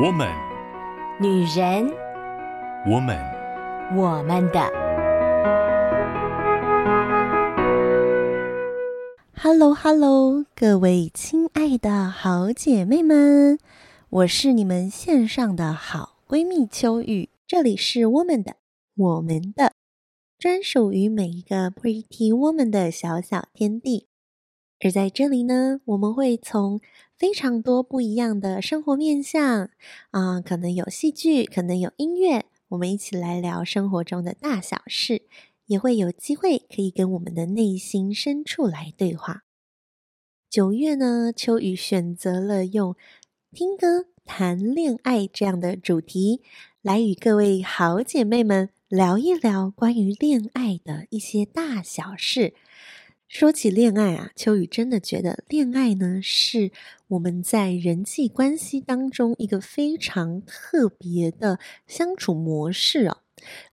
我们，女人，我们，我们的。Hello，Hello，各位亲爱的好姐妹们，我是你们线上的好闺蜜秋雨，这里是我们的，我们的，专属于每一个 Pretty Woman 的小小天地。而在这里呢，我们会从非常多不一样的生活面向，啊、可能有戏剧，可能有音乐，我们一起来聊生活中的大小事，也会有机会可以跟我们的内心深处来对话。九月呢，秋雨选择了用听歌谈恋爱这样的主题，来与各位好姐妹们聊一聊关于恋爱的一些大小事。说起恋爱啊，秋雨真的觉得恋爱呢，是我们在人际关系当中一个非常特别的相处模式哦。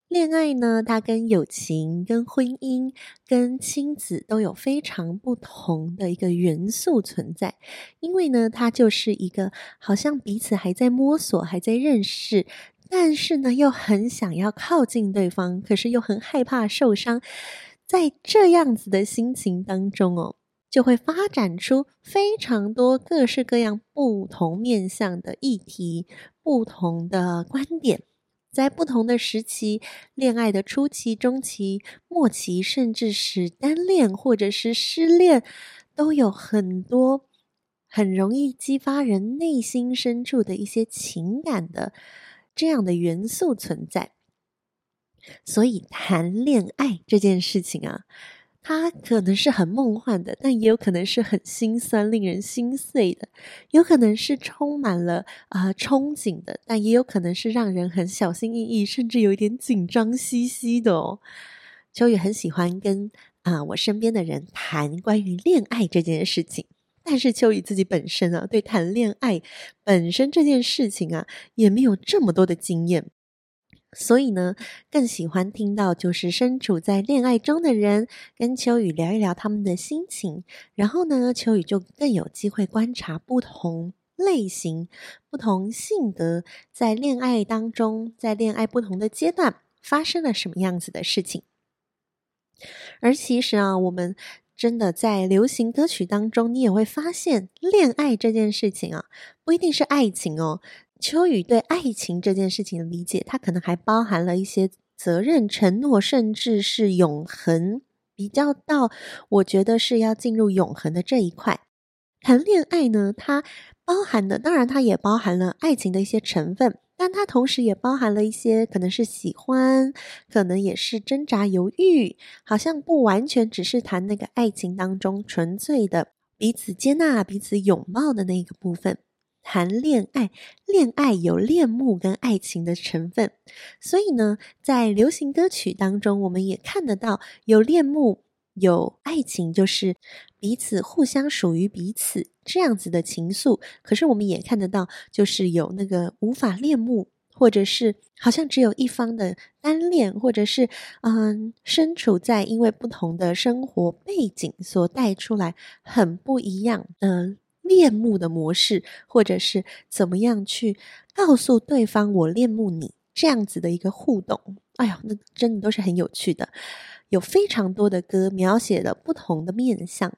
恋爱呢，它跟友情、跟婚姻、跟亲子都有非常不同的一个元素存在，因为呢，它就是一个好像彼此还在摸索、还在认识，但是呢，又很想要靠近对方，可是又很害怕受伤。在这样子的心情当中哦，就会发展出非常多各式各样不同面向的议题、不同的观点，在不同的时期，恋爱的初期、中期、末期，甚至是单恋或者是失恋，都有很多很容易激发人内心深处的一些情感的这样的元素存在。所以谈恋爱这件事情啊，它可能是很梦幻的，但也有可能是很心酸、令人心碎的；有可能是充满了啊、憧憬的，但也有可能是让人很小心翼翼，甚至有一点紧张兮兮的哦。秋雨很喜欢跟啊、我身边的人谈关于恋爱这件事情，但是秋雨自己本身啊，对谈恋爱本身这件事情啊，也没有这么多的经验。所以呢，更喜欢听到就是身处在恋爱中的人跟秋雨聊一聊他们的心情，然后呢，秋雨就更有机会观察不同类型、不同性格在恋爱当中，在恋爱不同的阶段发生了什么样子的事情。而其实啊，我们真的在流行歌曲当中，你也会发现，恋爱这件事情啊，不一定是爱情哦。秋雨对爱情这件事情的理解，它可能还包含了一些责任、承诺，甚至是永恒。比较到，我觉得是要进入永恒的这一块。谈恋爱呢，它包含的，当然它也包含了爱情的一些成分，但它同时也包含了一些可能是喜欢，可能也是挣扎犹豫，好像不完全只是谈那个爱情当中纯粹的彼此接纳、彼此拥抱的那个部分。谈恋爱，恋爱有恋慕跟爱情的成分，所以呢，在流行歌曲当中，我们也看得到有恋慕、有爱情，就是彼此互相属于彼此这样子的情愫。可是我们也看得到，就是有那个无法恋慕，或者是好像只有一方的单恋，或者是嗯，身处在因为不同的生活背景所带出来很不一样的。恋慕的模式，或者是怎么样去告诉对方我恋慕你这样子的一个互动，哎呀，那真的都是很有趣的。有非常多的歌描写了不同的面相，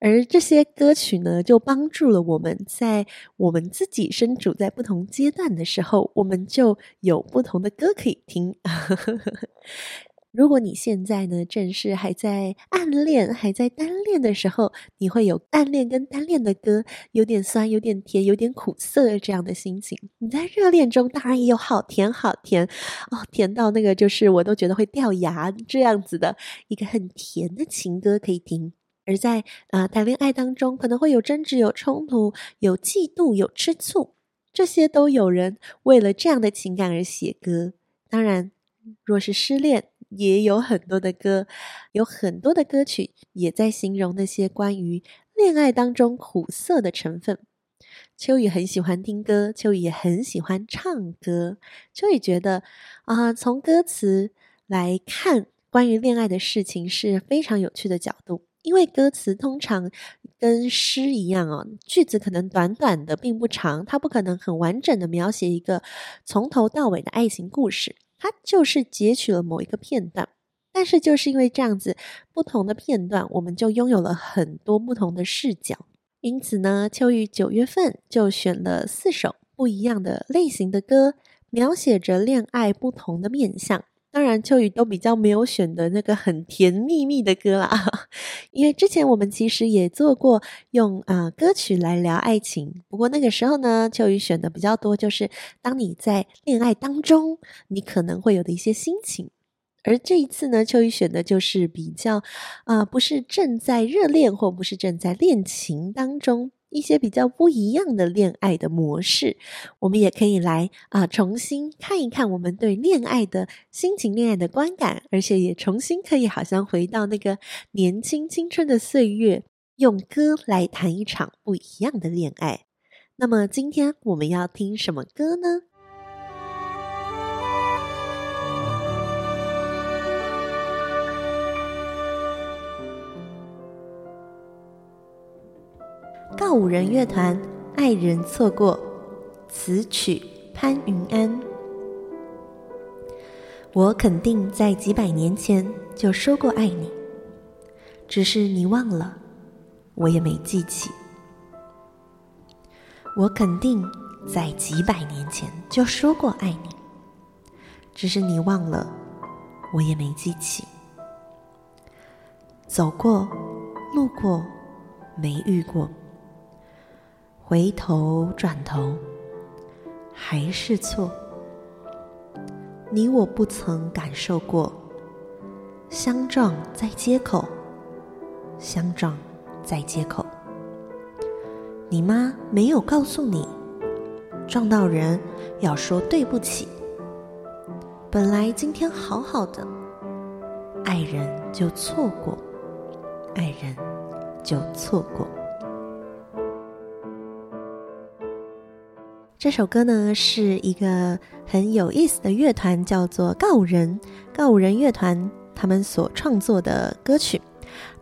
而这些歌曲呢，就帮助了我们在我们自己身处在不同阶段的时候，我们就有不同的歌可以听。如果你现在呢，正是还在暗恋、还在单恋的时候，你会有暗恋跟单恋的歌，有点酸、有点甜、有点苦涩这样的心情。你在热恋中，当然也有好甜、好甜哦，甜到那个就是我都觉得会掉牙这样子的一个很甜的情歌可以听。而在啊、呃、谈恋爱当中，可能会有争执、有冲突、有嫉妒、有吃醋，这些都有人为了这样的情感而写歌。当然，若是失恋，也有很多的歌，有很多的歌曲也在形容那些关于恋爱当中苦涩的成分。秋雨很喜欢听歌，秋雨也很喜欢唱歌。秋雨觉得啊、从歌词来看关于恋爱的事情是非常有趣的角度，因为歌词通常跟诗一样哦，句子可能短短的，并不长，它不可能很完整的描写一个从头到尾的爱情故事，它就是截取了某一个片段。但是就是因为这样子，不同的片段，我们就拥有了很多不同的视角。因此呢，秋雨九月份就选了四首不一样的类型的歌，描写着恋爱不同的面相。当然，秋雨都比较没有选的那个很甜蜜蜜的歌啦，因为之前我们其实也做过用啊、歌曲来聊爱情，不过那个时候呢，秋雨选的比较多，就是当你在恋爱当中，你可能会有的一些心情。而这一次呢，秋雨选的就是比较啊、不是正在热恋或不是正在恋情当中。一些比较不一样的恋爱的模式，我们也可以来啊、重新看一看我们对恋爱的心情、恋爱的观感，而且也重新可以好像回到那个年轻青春的岁月，用歌来谈一场不一样的恋爱。那么今天我们要听什么歌呢？告五人乐团《爱人错过》，词曲潘云安。我肯定在几百年前就说过爱你，只是你忘了，我也没记起。我肯定在几百年前就说过爱你，只是你忘了，我也没记起。走过，路过，没遇过。回头转头，还是错。你我不曾感受过，相撞在街口，相撞在街口。你妈没有告诉你，撞到人要说对不起。本来今天好好的，爱人就错过，爱人就错过。这首歌呢，是一个很有意思的乐团，叫做告五人，告五人乐团他们所创作的歌曲。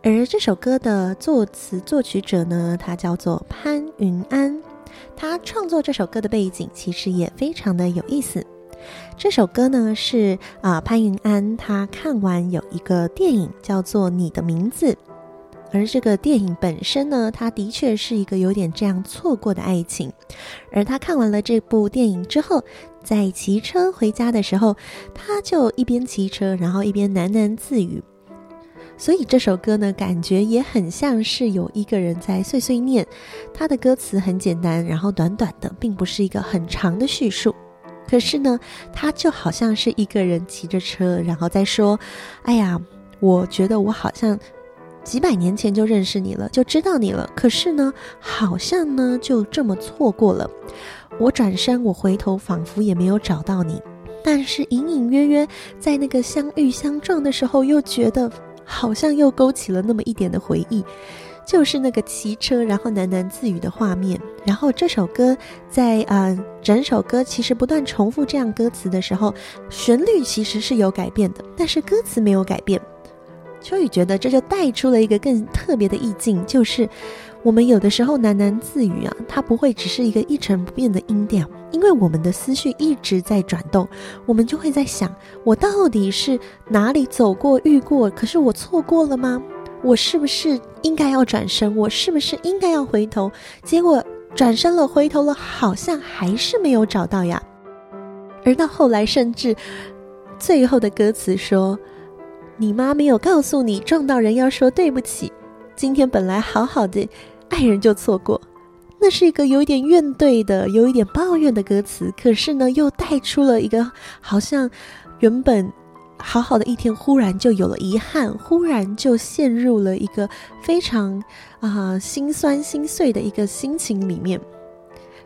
而这首歌的作词作曲者呢，他叫做潘云安。他创作这首歌的背景其实也非常的有意思。这首歌呢，是啊、潘云安他看完有一个电影叫做《你的名字》。而这个电影本身呢，它的确是一个有点这样错过的爱情。而他看完了这部电影之后，在骑车回家的时候，他就一边骑车，然后一边喃喃自语。所以这首歌呢，感觉也很像是有一个人在碎碎念。他的歌词很简单，然后短短的，并不是一个很长的叙述。可是呢，他就好像是一个人骑着车，然后在说：“哎呀，我觉得我好像……”几百年前就认识你了，就知道你了。可是呢，好像呢就这么错过了。我转身，我回头，仿佛也没有找到你。但是隐隐约约在那个相遇相撞的时候，又觉得好像又勾起了那么一点的回忆，就是那个骑车然后喃喃自语的画面。然后这首歌在呃整首歌其实不断重复这样歌词的时候，旋律其实是有改变的，但是歌词没有改变。秋雨觉得这就带出了一个更特别的意境，就是我们有的时候喃喃自语啊，它不会只是一个一成不变的音调，因为我们的思绪一直在转动，我们就会在想：我到底是哪里走过遇过？可是我错过了吗？我是不是应该要转身？我是不是应该要回头？结果转身了，回头了，好像还是没有找到呀。而到后来，甚至最后的歌词说。你妈没有告诉你，撞到人要说对不起。今天本来好好的，爱人就错过。那是一个有一点怨怼的、有一点抱怨的歌词，可是呢，又带出了一个好像原本好好的一天，忽然就有了遗憾，忽然就陷入了一个非常啊、心酸心碎的一个心情里面。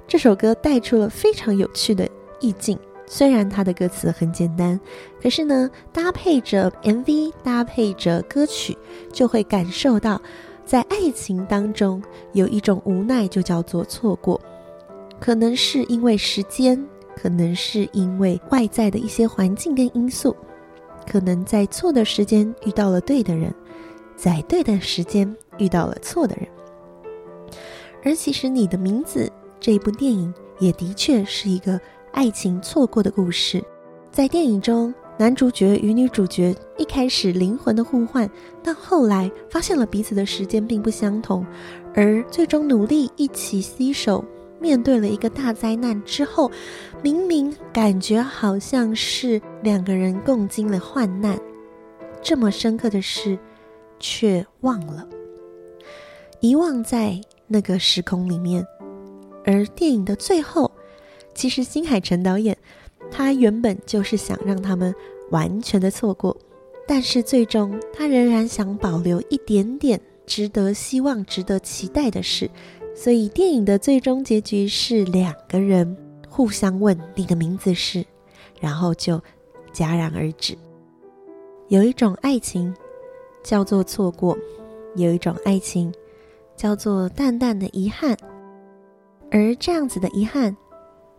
这首歌带出了非常有趣的意境。虽然它的歌词很简单，可是呢，搭配着 MV，搭配着歌曲，就会感受到，在爱情当中有一种无奈，就叫做错过。可能是因为时间，可能是因为外在的一些环境跟因素，可能在错的时间遇到了对的人，在对的时间遇到了错的人。而其实你的名字这部电影也的确是一个爱情错过的故事。在电影中，男主角与女主角一开始灵魂的互换，到后来发现了彼此的时间并不相同，而最终努力一起携手面对了一个大灾难之后，明明感觉好像是两个人共经了患难，这么深刻的事却忘了，遗忘在那个时空里面。而电影的最后，其实新海诚导演他原本就是想让他们完全的错过，但是最终他仍然想保留一点点值得希望、值得期待的事。所以电影的最终结局是两个人互相问你的名字是，然后就戛然而止。有一种爱情叫做错过，有一种爱情叫做淡淡的遗憾，而这样子的遗憾，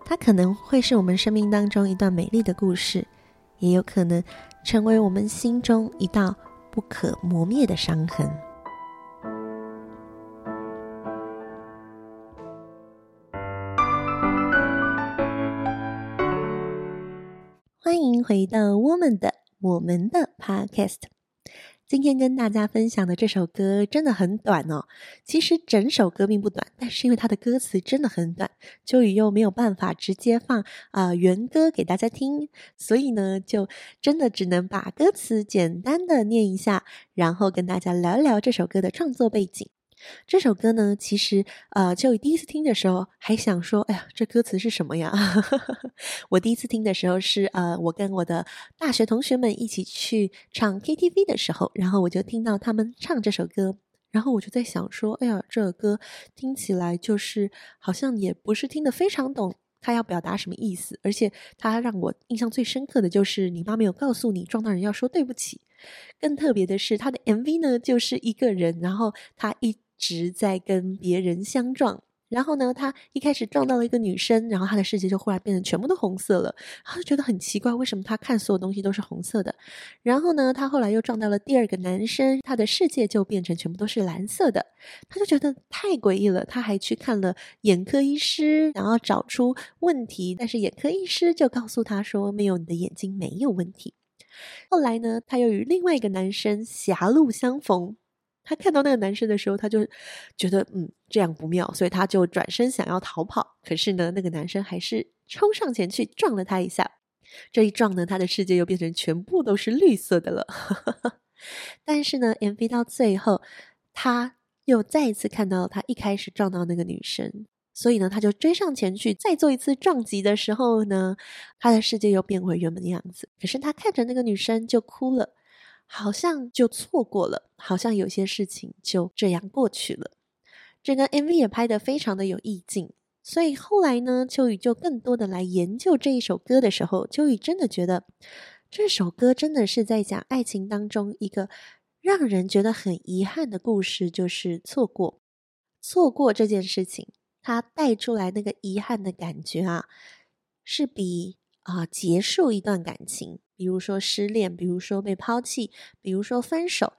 它可能会是我们生命当中一段美丽的故事，也有可能成为我们心中一道不可磨灭的伤痕。欢迎回到我们的我们的 Podcast。今天跟大家分享的这首歌真的很短哦。其实整首歌并不短，但是因为它的歌词真的很短，秋雨又没有办法直接放啊、原歌给大家听，所以呢，就真的只能把歌词简单的念一下，然后跟大家聊一聊这首歌的创作背景。这首歌呢，其实呃，就第一次听的时候还想说，哎呀，这歌词是什么呀？我第一次听的时候是呃，我跟我的大学同学们一起去唱 KTV 的时候，然后我就听到他们唱这首歌，然后我就在想说，哎呀，这首歌听起来就是好像也不是听得非常懂他要表达什么意思，而且他让我印象最深刻的就是你妈没有告诉你撞到人要说对不起，更特别的是他的 MV 呢，就是一个人，然后他一。直在跟别人相撞，然后呢，他一开始撞到了一个女生，然后他的世界就忽然变成全部都红色了，他就觉得很奇怪，为什么他看所有东西都是红色的？然后呢，他后来又撞到了第二个男生，他的世界就变成全部都是蓝色的，他就觉得太诡异了。他还去看了眼科医师，然后找出问题，但是眼科医师就告诉他说，没有，你的眼睛没有问题。后来呢，他又与另外一个男生狭路相逢。他看到那个男生的时候，他就觉得嗯，这样不妙，所以他就转身想要逃跑。可是呢，那个男生还是冲上前去撞了他一下。这一撞呢，他的世界又变成全部都是绿色的了。但是呢，MV 到最后，他又再一次看到他一开始撞到那个女生，所以呢，他就追上前去再做一次撞击的时候呢，他的世界又变回原本的样子。可是他看着那个女生就哭了。好像就错过了，好像有些事情就这样过去了。这个 MV 也拍得非常的有意境，所以后来呢，秋雨就更多的来研究这一首歌的时候，秋雨真的觉得这首歌真的是在讲爱情当中一个让人觉得很遗憾的故事，就是错过。错过这件事情，它带出来那个遗憾的感觉啊，是比啊结束一段感情。比如说失恋，比如说被抛弃，比如说分手，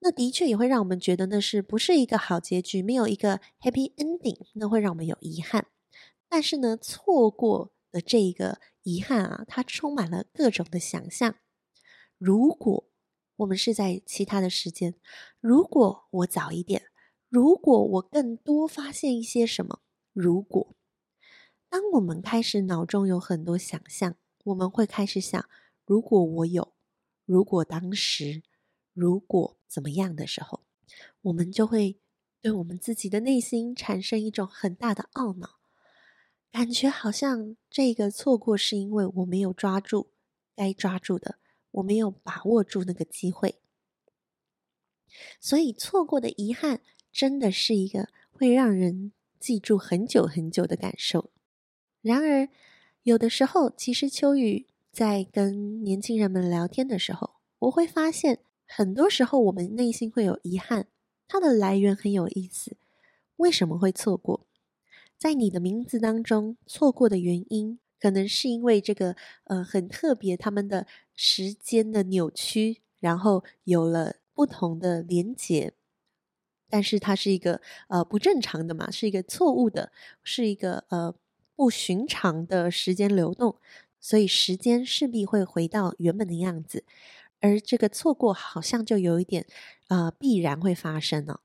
那的确也会让我们觉得那是不是一个好结局，没有一个 happy ending，那会让我们有遗憾。但是呢，错过的这一个遗憾啊，它充满了各种的想象。如果我们是在其他的时间，如果我早一点，如果我更多发现一些什么，如果当我们开始脑中有很多想象，我们会开始想。如果我有，如果当时，如果怎么样的时候，我们就会对我们自己的内心产生一种很大的懊恼，感觉好像这个错过是因为我没有抓住该抓住的，我没有把握住那个机会，所以错过的遗憾真的是一个会让人记住很久很久的感受。然而，有的时候，其实秋雨。在跟年轻人们聊天的时候，我会发现，很多时候我们内心会有遗憾，它的来源很有意思。为什么会错过？在你的名字当中，错过的原因，可能是因为这个呃很特别，他们的时间的扭曲，然后有了不同的连结，但是它是一个呃不正常的嘛，是一个错误的，是一个呃不寻常的时间流动，所以时间势必会回到原本的样子，而这个错过好像就有一点呃必然会发生了。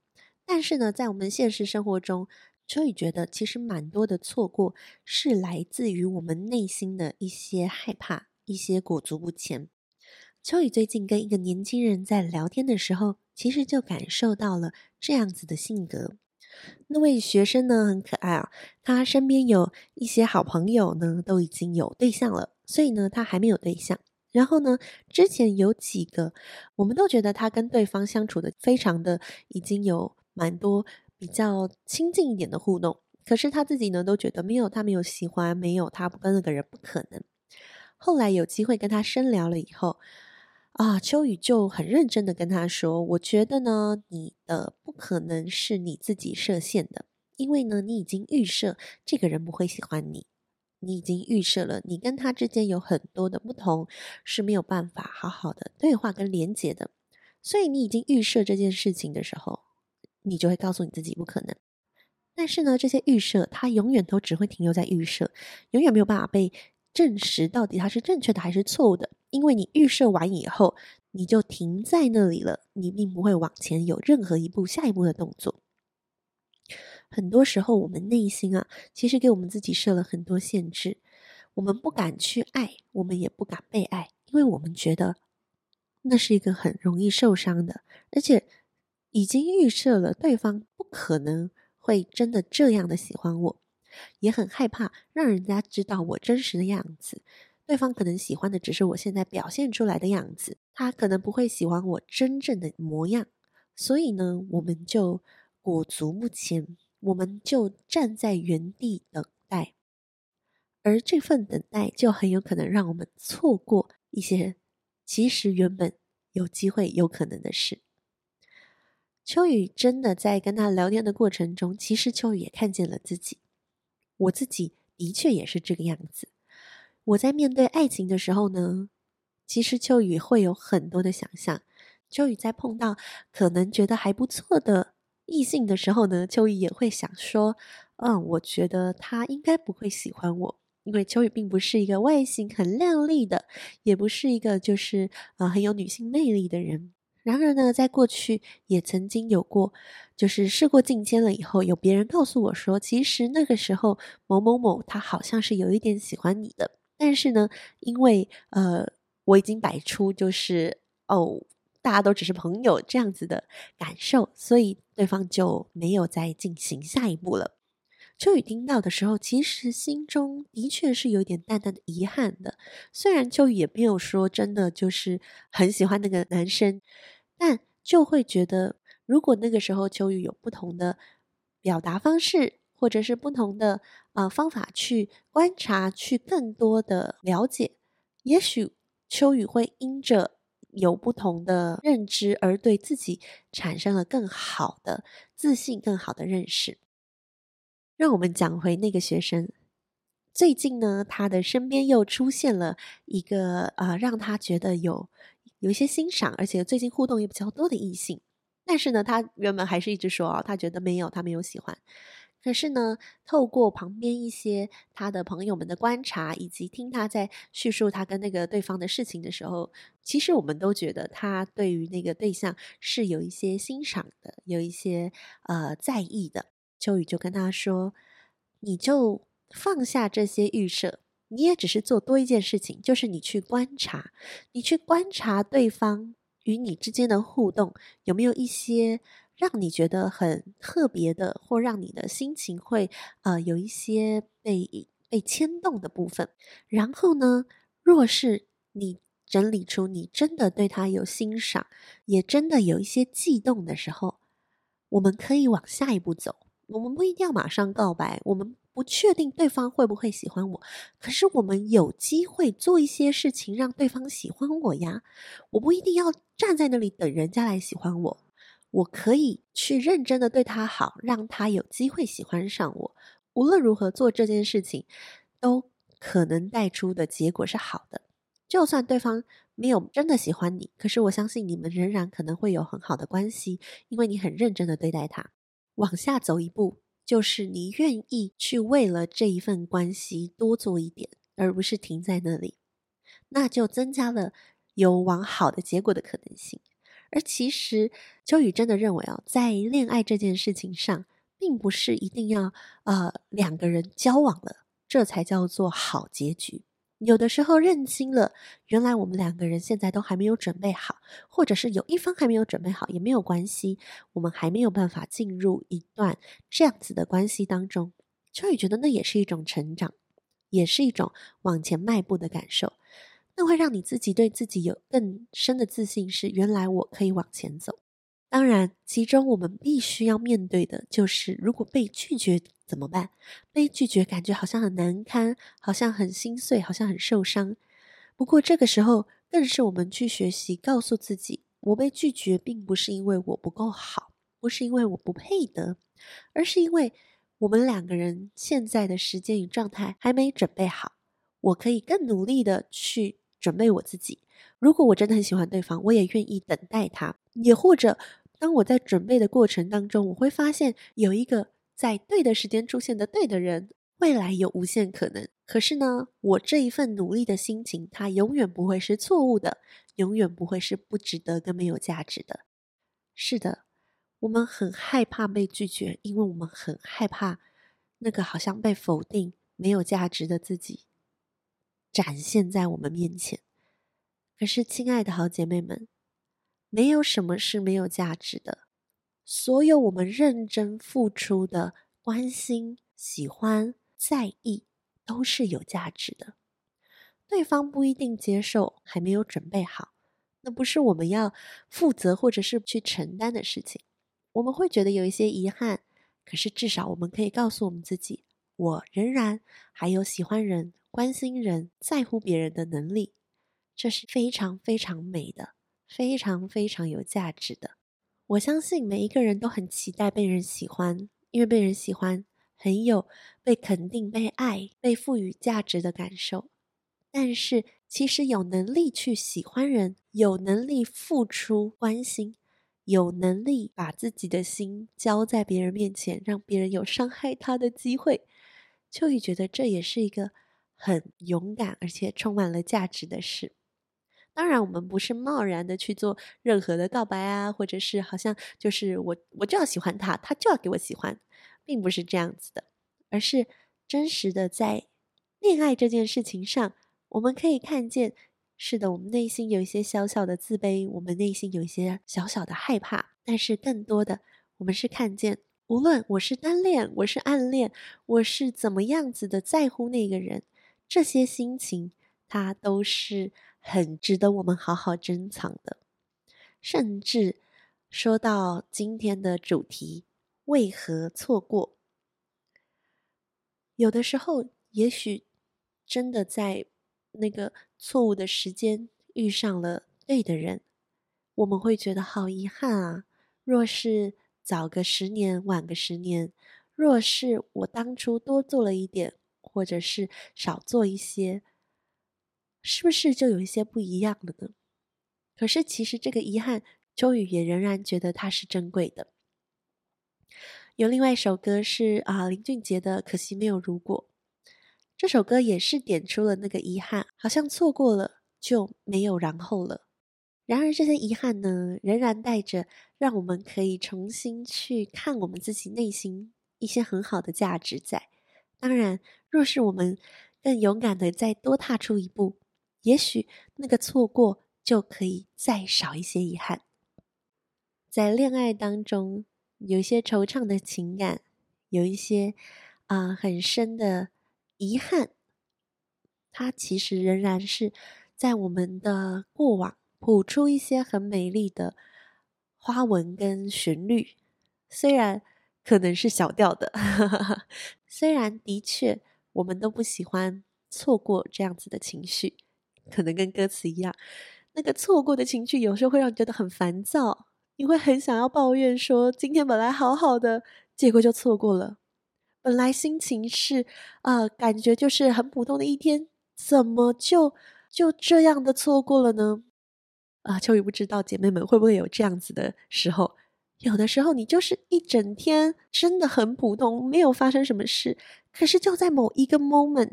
但是呢，在我们现实生活中，秋雨觉得其实蛮多的错过是来自于我们内心的一些害怕，一些裹足不前。秋雨最近跟一个年轻人在聊天的时候，其实就感受到了这样子的性格。那位学生呢，很可爱啊，他身边有一些好朋友呢，都已经有对象了，所以呢，他还没有对象。然后呢，之前有几个，我们都觉得他跟对方相处的非常的，已经有蛮多比较亲近一点的互动。可是他自己呢，都觉得没有他没有喜欢，没有他不跟那个人不可能。后来有机会跟他深聊了以后。啊，秋雨就很认真的跟他说：“我觉得呢，你的不可能是你自己设限的，因为呢，你已经预设这个人不会喜欢你，你已经预设了你跟他之间有很多的不同是没有办法好好的对话跟连接的，所以你已经预设这件事情的时候，你就会告诉你自己不可能。但是呢，这些预设它永远都只会停留在预设，永远没有办法被证实到底它是正确的还是错误的。”因为你预设完以后，你就停在那里了，你并不会往前有任何一步、下一步的动作。很多时候，我们内心啊，其实给我们自己设了很多限制，我们不敢去爱，我们也不敢被爱，因为我们觉得那是一个很容易受伤的，而且已经预设了对方不可能会真的这样的喜欢我，也很害怕让人家知道我真实的样子。对方可能喜欢的只是我现在表现出来的样子，他可能不会喜欢我真正的模样，所以呢，我们就裹足不前，我们就站在原地等待，而这份等待就很有可能让我们错过一些其实原本有机会、有可能的事。秋雨真的在跟他聊天的过程中，其实秋雨也看见了自己，我自己的确也是这个样子。我在面对爱情的时候呢，其实秋雨会有很多的想象。秋雨在碰到可能觉得还不错的异性的时候呢，秋雨也会想说：“嗯，我觉得他应该不会喜欢我，因为秋雨并不是一个外形很靓丽的，也不是一个就是呃很有女性魅力的人。然而呢，在过去也曾经有过，就是事过境迁了以后，有别人告诉我说，其实那个时候某某某他好像是有一点喜欢你的。”但是呢，因为呃，我已经摆出就是哦，大家都只是朋友这样子的感受，所以对方就没有再进行下一步了。秋雨听到的时候，其实心中的确是有点淡淡的遗憾的。虽然秋雨也没有说真的就是很喜欢那个男生，但就会觉得，如果那个时候秋雨有不同的表达方式。或者是不同的呃方法去观察，去更多的了解，也许秋雨会因着有不同的认知而对自己产生了更好的自信、更好的认识。让我们讲回那个学生，最近呢，他的身边又出现了一个呃让他觉得有有一些欣赏，而且最近互动也比较多的异性，但是呢，他原本还是一直说啊，他觉得没有，他没有喜欢。可是呢，透过旁边一些他的朋友们的观察，以及听他在叙述他跟那个对方的事情的时候，其实我们都觉得他对于那个对象是有一些欣赏的，有一些呃在意的。秋雨就跟他说：“你就放下这些预设，你也只是做多一件事情，就是你去观察，你去观察对方与你之间的互动有没有一些。”让你觉得很特别的，或让你的心情会呃有一些被被牵动的部分。然后呢，若是你整理出你真的对他有欣赏，也真的有一些悸动的时候，我们可以往下一步走。我们不一定要马上告白，我们不确定对方会不会喜欢我，可是我们有机会做一些事情让对方喜欢我呀。我不一定要站在那里等人家来喜欢我。我可以去认真的对他好，让他有机会喜欢上我。无论如何做这件事情，都可能带出的结果是好的。就算对方没有真的喜欢你，可是我相信你们仍然可能会有很好的关系，因为你很认真的对待他。往下走一步，就是你愿意去为了这一份关系多做一点，而不是停在那里，那就增加了有往好的结果的可能性。而其实秋雨真的认为哦，在恋爱这件事情上，并不是一定要呃两个人交往了，这才叫做好结局。有的时候认清了，原来我们两个人现在都还没有准备好，或者是有一方还没有准备好，也没有关系，我们还没有办法进入一段这样子的关系当中。秋雨觉得那也是一种成长，也是一种往前迈步的感受，那会让你自己对自己有更深的自信，是原来我可以往前走。当然，其中我们必须要面对的就是，如果被拒绝怎么办？被拒绝感觉好像很难堪，好像很心碎，好像很受伤。不过这个时候，更是我们去学习，告诉自己，我被拒绝并不是因为我不够好，不是因为我不配得，而是因为我们两个人现在的时间与状态还没准备好。我可以更努力的去准备我自己。如果我真的很喜欢对方，我也愿意等待他，也或者。当我在准备的过程当中，我会发现有一个在对的时间出现的对的人，未来有无限可能。可是呢，我这一份努力的心情，它永远不会是错误的，永远不会是不值得跟没有价值的。是的，我们很害怕被拒绝，因为我们很害怕那个好像被否定、没有价值的自己展现在我们面前。可是，亲爱的好姐妹们。没有什么是没有价值的，所有我们认真付出的关心、喜欢、在意，都是有价值的。对方不一定接受，还没有准备好，那不是我们要负责或者是去承担的事情。我们会觉得有一些遗憾，可是至少我们可以告诉我们自己，我仍然还有喜欢人、关心人、在乎别人的能力，这是非常非常美的。非常非常有价值的，我相信每一个人都很期待被人喜欢，因为被人喜欢很有被肯定、被爱、被赋予价值的感受。但是，其实有能力去喜欢人，有能力付出关心，有能力把自己的心交在别人面前，让别人有伤害他的机会，秋雨觉得这也是一个很勇敢而且充满了价值的事。当然，我们不是贸然的去做任何的告白啊，或者是好像就是我我就要喜欢他，他就要给我喜欢，并不是这样子的，而是真实的在恋爱这件事情上，我们可以看见，是的，我们内心有一些小小的自卑，我们内心有一些小小的害怕，但是更多的，我们是看见，无论我是单恋，我是暗恋，我是怎么样子的在乎那个人，这些心情，它都是。很值得我们好好珍藏的，甚至说到今天的主题，为何错过？有的时候，也许真的在那个错误的时间遇上了对的人，我们会觉得好遗憾啊！若是早个十年，晚个十年；若是我当初多做了一点，或者是少做一些。是不是就有一些不一样了呢？可是其实这个遗憾，周宇也仍然觉得它是珍贵的。有另外一首歌是啊林俊杰的《可惜没有如果》，这首歌也是点出了那个遗憾，好像错过了就没有然后了。然而这些遗憾呢，仍然带着让我们可以重新去看我们自己内心一些很好的价值在。当然，若是我们更勇敢的再多踏出一步。也许那个错过就可以再少一些遗憾。在恋爱当中，有一些惆怅的情感，有一些啊、很深的遗憾，它其实仍然是在我们的过往谱出一些很美丽的花纹跟旋律。虽然可能是小调的，虽然的确我们都不喜欢错过这样子的情绪。可能跟歌词一样，那个错过的情绪有时候会让你觉得很烦躁，你会很想要抱怨说，今天本来好好的，结果就错过了。本来心情是啊、呃，感觉就是很普通的一天，怎么就就这样的错过了呢？啊，秋雨不知道姐妹们会不会有这样子的时候。有的时候，你就是一整天真的很普通，没有发生什么事。可是就在某一个 moment，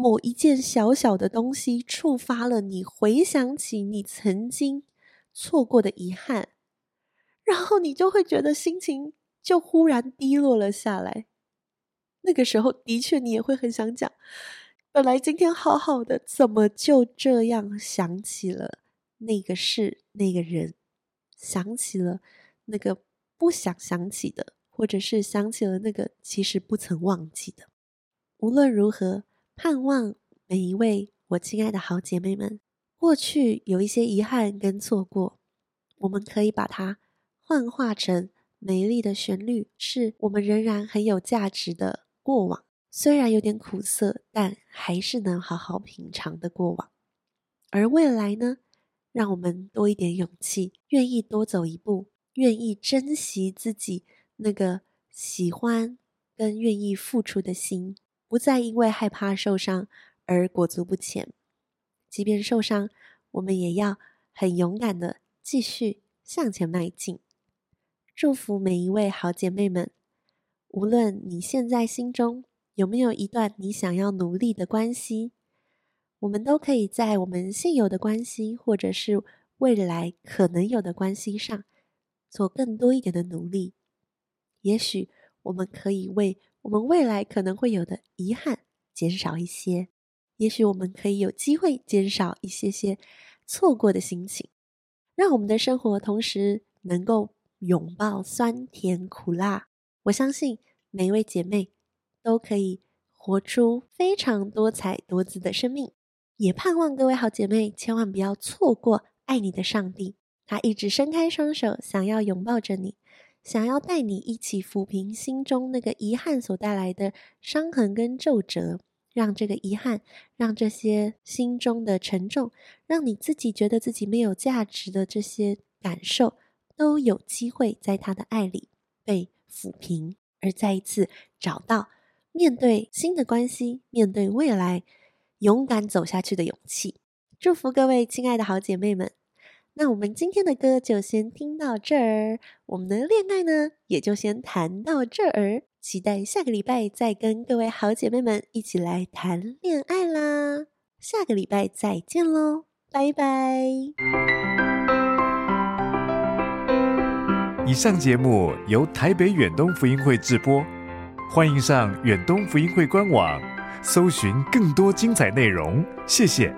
某一件小小的东西触发了你，回想起你曾经错过的遗憾，然后你就会觉得心情就忽然低落了下来。那个时候，的确你也会很想讲，本来今天好好的，怎么就这样想起了那个事、那个人，想起了。那个不想想起的，或者是想起了那个其实不曾忘记的。无论如何，盼望每一位我亲爱的好姐妹们，过去有一些遗憾跟错过，我们可以把它幻化成美丽的旋律，是我们仍然很有价值的过往。虽然有点苦涩，但还是能好好品尝的过往。而未来呢，让我们多一点勇气，愿意多走一步。愿意珍惜自己那个喜欢跟愿意付出的心，不再因为害怕受伤而裹足不前。即便受伤，我们也要很勇敢的继续向前迈进。祝福每一位好姐妹们，无论你现在心中有没有一段你想要努力的关系，我们都可以在我们现有的关系，或者是未来可能有的关系上。做更多一点的努力，也许我们可以为我们未来可能会有的遗憾减少一些，也许我们可以有机会减少一些些错过的心情，让我们的生活同时能够拥抱酸甜苦辣。我相信每一位姐妹都可以活出非常多彩多姿的生命，也盼望各位好姐妹千万不要错过爱你的上帝。他一直伸开双手，想要拥抱着你，想要带你一起抚平心中那个遗憾所带来的伤痕跟皱褶，让这个遗憾，让这些心中的沉重，让你自己觉得自己没有价值的这些感受，都有机会在他的爱里被抚平，而再一次找到面对新的关系、面对未来勇敢走下去的勇气。祝福各位亲爱的好姐妹们。那我们今天的歌就先听到这儿，我们的恋爱呢也就先谈到这儿，期待下个礼拜再跟各位好姐妹们一起来谈恋爱啦！下个礼拜再见喽，拜拜！以上节目由台北远东福音会制播，欢迎上远东福音会官网，搜寻更多精彩内容，谢谢。